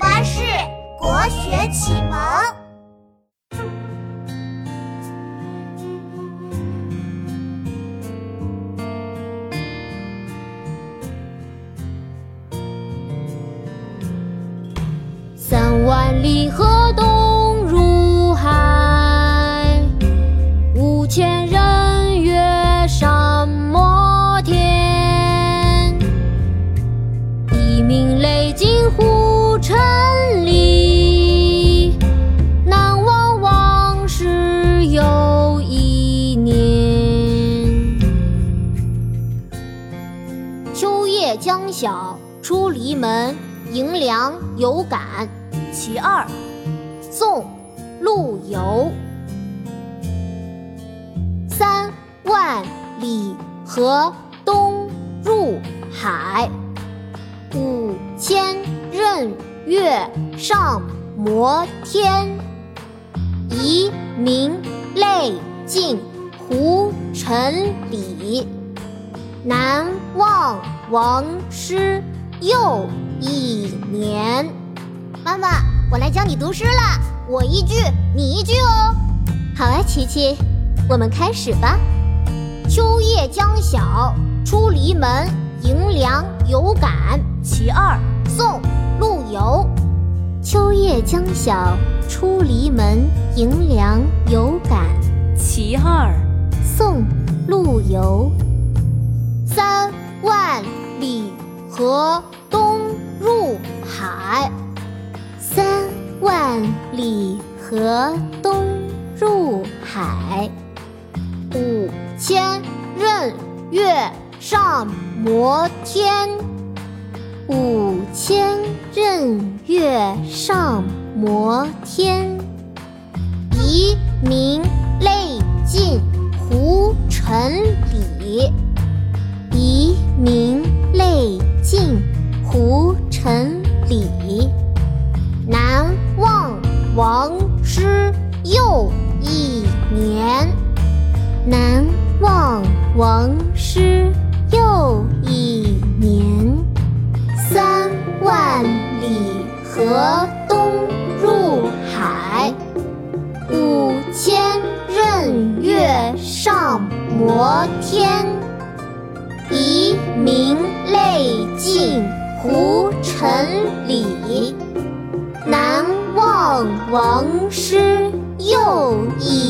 巴士国学启蒙。三万里河夜将晓出篱门，迎凉有感。其二，宋·陆游。三万里河东入海，五千仞岳上摩天。遗民泪尽胡尘里，难忘王师又一年。妈妈，我来教你读诗了，我一句，你一句哦。好啊，琪琪，我们开始吧。秋夜将晓出篱门，迎凉有感。其二，宋·陆游。秋夜将晓出篱门，迎凉有感。其二，宋·陆游。三万里河东入海。三万里河东入海，五千仞岳上摩天。五千仞岳上摩天。南望王师又一年。三万里河东入海，五千仞岳上摩天。遗民泪尽胡尘里。南望王师又一